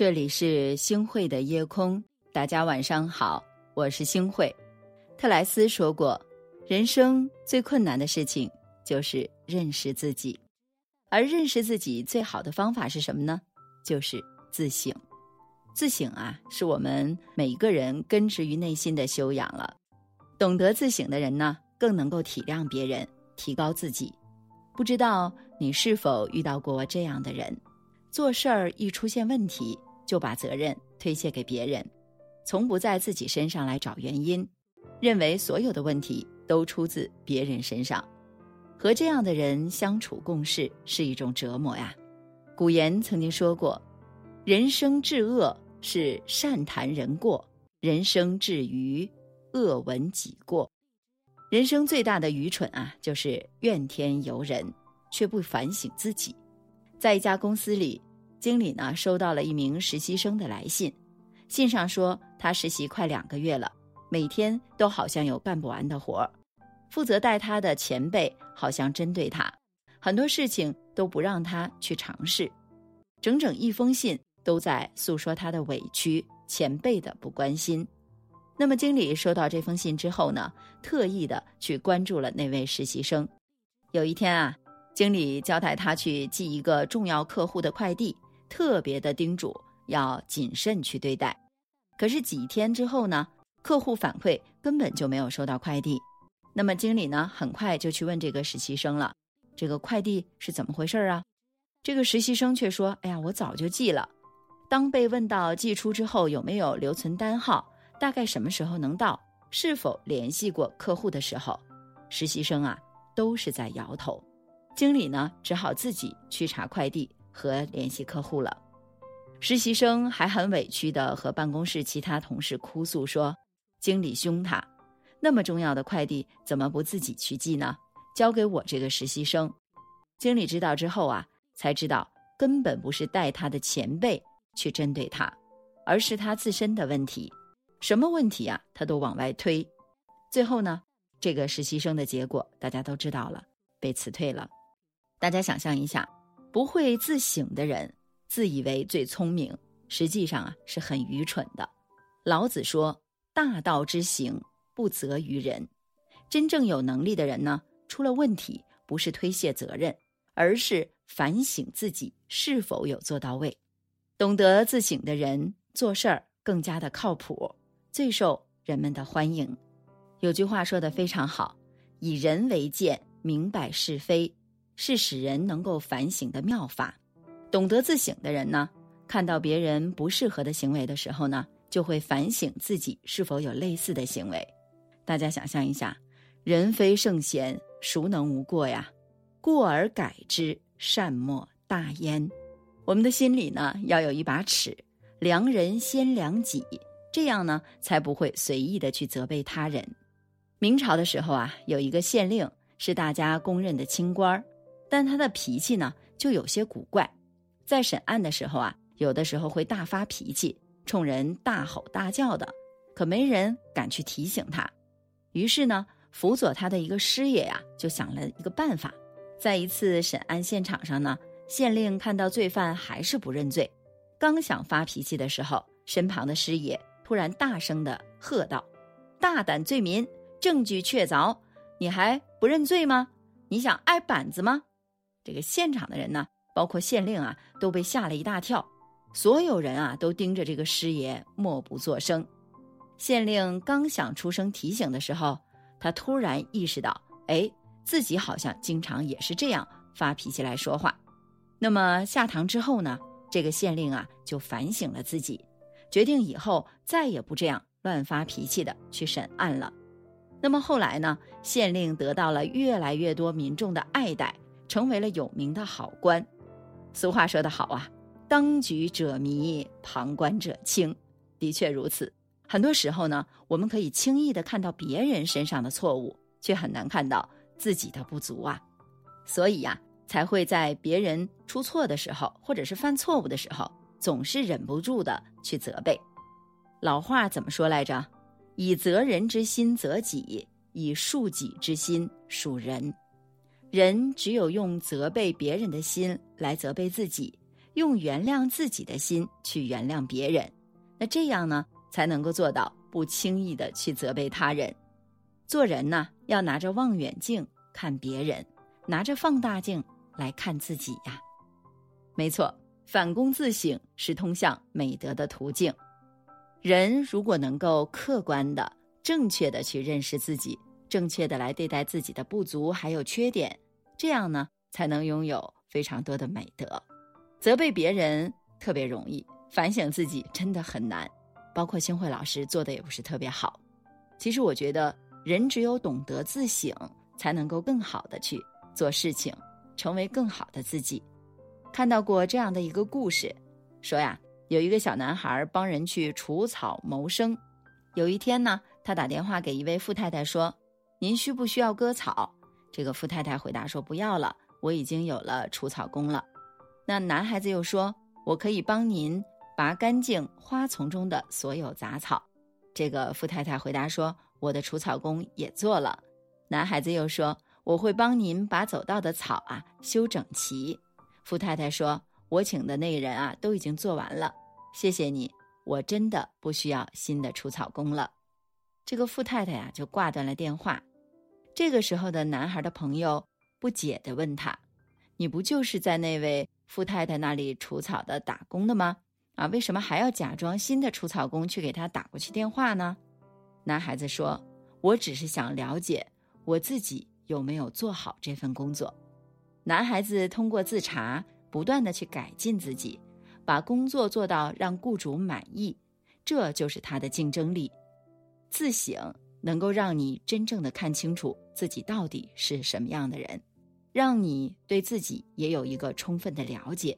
这里是星汇的夜空，大家晚上好，我是星汇。特莱斯说过，人生最困难的事情就是认识自己，而认识自己最好的方法是什么呢？就是自省。自省啊，是我们每一个人根植于内心的修养了。懂得自省的人呢，更能够体谅别人，提高自己。不知道你是否遇到过这样的人？做事儿一出现问题，就把责任推卸给别人，从不在自己身上来找原因，认为所有的问题都出自别人身上。和这样的人相处共事是一种折磨呀。古言曾经说过：“人生至恶是善谈人过，人生至愚恶闻己过。”人生最大的愚蠢啊，就是怨天尤人，却不反省自己。在一家公司里，经理呢收到了一名实习生的来信，信上说他实习快两个月了，每天都好像有干不完的活儿，负责带他的前辈好像针对他，很多事情都不让他去尝试，整整一封信都在诉说他的委屈，前辈的不关心。那么经理收到这封信之后呢，特意的去关注了那位实习生。有一天啊。经理交代他去寄一个重要客户的快递，特别的叮嘱要谨慎去对待。可是几天之后呢，客户反馈根本就没有收到快递。那么经理呢，很快就去问这个实习生了：“这个快递是怎么回事啊？”这个实习生却说：“哎呀，我早就寄了。”当被问到寄出之后有没有留存单号，大概什么时候能到，是否联系过客户的时候，实习生啊都是在摇头。经理呢，只好自己去查快递和联系客户了。实习生还很委屈的和办公室其他同事哭诉说：“经理凶他，那么重要的快递怎么不自己去寄呢？交给我这个实习生。”经理知道之后啊，才知道根本不是带他的前辈去针对他，而是他自身的问题。什么问题啊？他都往外推。最后呢，这个实习生的结果大家都知道了，被辞退了。大家想象一下，不会自省的人，自以为最聪明，实际上啊是很愚蠢的。老子说：“大道之行，不责于人。”真正有能力的人呢，出了问题不是推卸责任，而是反省自己是否有做到位。懂得自省的人，做事儿更加的靠谱，最受人们的欢迎。有句话说的非常好：“以人为鉴，明白是非。”是使人能够反省的妙法。懂得自省的人呢，看到别人不适合的行为的时候呢，就会反省自己是否有类似的行为。大家想象一下，人非圣贤，孰能无过呀？过而改之，善莫大焉。我们的心里呢，要有一把尺，量人先量己，这样呢，才不会随意的去责备他人。明朝的时候啊，有一个县令是大家公认的清官儿。但他的脾气呢，就有些古怪，在审案的时候啊，有的时候会大发脾气，冲人大吼大叫的，可没人敢去提醒他。于是呢，辅佐他的一个师爷呀，就想了一个办法，在一次审案现场上呢，县令看到罪犯还是不认罪，刚想发脾气的时候，身旁的师爷突然大声的喝道：“大胆罪民，证据确凿，你还不认罪吗？你想挨板子吗？”这个现场的人呢，包括县令啊，都被吓了一大跳。所有人啊，都盯着这个师爷，默不作声。县令刚想出声提醒的时候，他突然意识到，哎，自己好像经常也是这样发脾气来说话。那么下堂之后呢，这个县令啊，就反省了自己，决定以后再也不这样乱发脾气的去审案了。那么后来呢，县令得到了越来越多民众的爱戴。成为了有名的好官。俗话说得好啊，“当局者迷，旁观者清。”的确如此。很多时候呢，我们可以轻易的看到别人身上的错误，却很难看到自己的不足啊。所以呀，才会在别人出错的时候，或者是犯错误的时候，总是忍不住的去责备。老话怎么说来着？“以责人之心责己，以恕己之心恕人。”人只有用责备别人的心来责备自己，用原谅自己的心去原谅别人，那这样呢，才能够做到不轻易的去责备他人。做人呢，要拿着望远镜看别人，拿着放大镜来看自己呀。没错，反躬自省是通向美德的途径。人如果能够客观的、正确的去认识自己，正确的来对待自己的不足还有缺点，这样呢，才能拥有非常多的美德。责备别人特别容易，反省自己真的很难。包括星慧老师做的也不是特别好。其实我觉得，人只有懂得自省，才能够更好的去做事情，成为更好的自己。看到过这样的一个故事，说呀，有一个小男孩帮人去除草谋生。有一天呢，他打电话给一位富太太说：“您需不需要割草？”这个富太太回答说：“不要了，我已经有了除草工了。”那男孩子又说：“我可以帮您拔干净花丛中的所有杂草。”这个富太太回答说：“我的除草工也做了。”男孩子又说：“我会帮您把走道的草啊修整齐。”富太太说：“我请的那人啊都已经做完了，谢谢你，我真的不需要新的除草工了。”这个富太太呀就挂断了电话。这个时候的男孩的朋友不解地问他：“你不就是在那位？”富太太那里除草的打工的吗？啊，为什么还要假装新的除草工去给他打过去电话呢？男孩子说：“我只是想了解我自己有没有做好这份工作。”男孩子通过自查，不断的去改进自己，把工作做到让雇主满意，这就是他的竞争力。自省能够让你真正的看清楚自己到底是什么样的人。让你对自己也有一个充分的了解。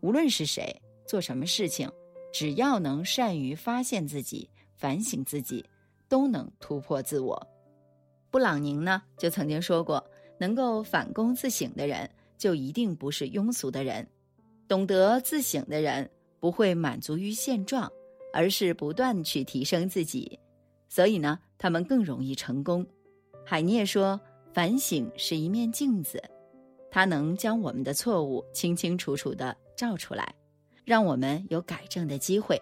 无论是谁做什么事情，只要能善于发现自己、反省自己，都能突破自我。布朗宁呢就曾经说过：“能够反躬自省的人，就一定不是庸俗的人。懂得自省的人，不会满足于现状，而是不断去提升自己。所以呢，他们更容易成功。”海涅说。反省是一面镜子，它能将我们的错误清清楚楚地照出来，让我们有改正的机会。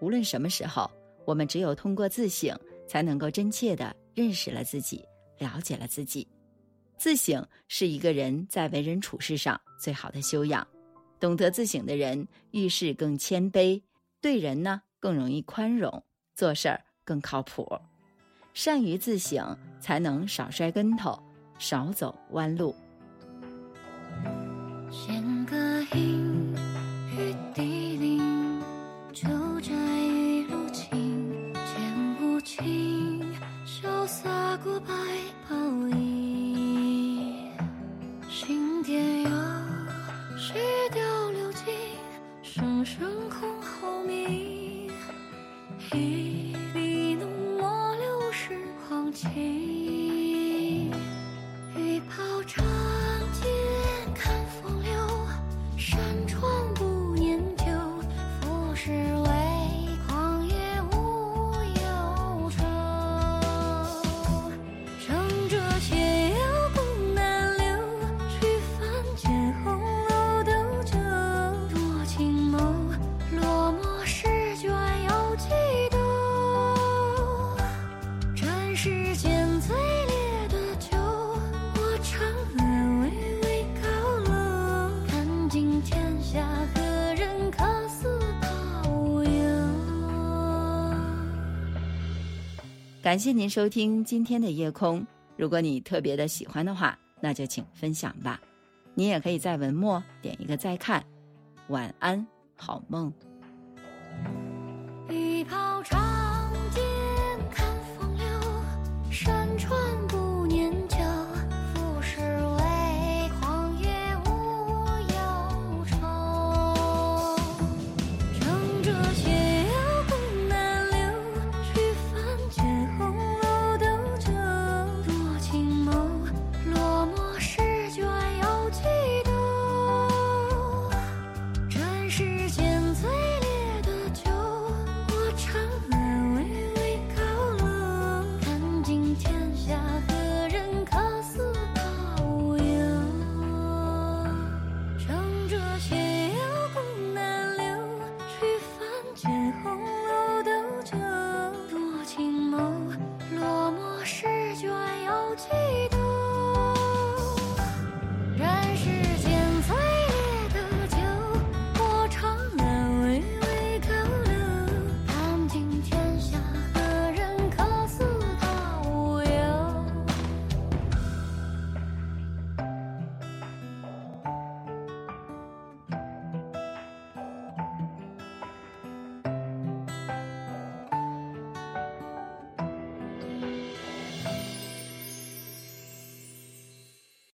无论什么时候，我们只有通过自省，才能够真切地认识了自己，了解了自己。自省是一个人在为人处事上最好的修养。懂得自省的人，遇事更谦卑，对人呢更容易宽容，做事儿更靠谱。善于自省，才能少摔跟头。少走弯路。感谢您收听今天的夜空。如果你特别的喜欢的话，那就请分享吧。你也可以在文末点一个再看。晚安，好梦。一泡茶。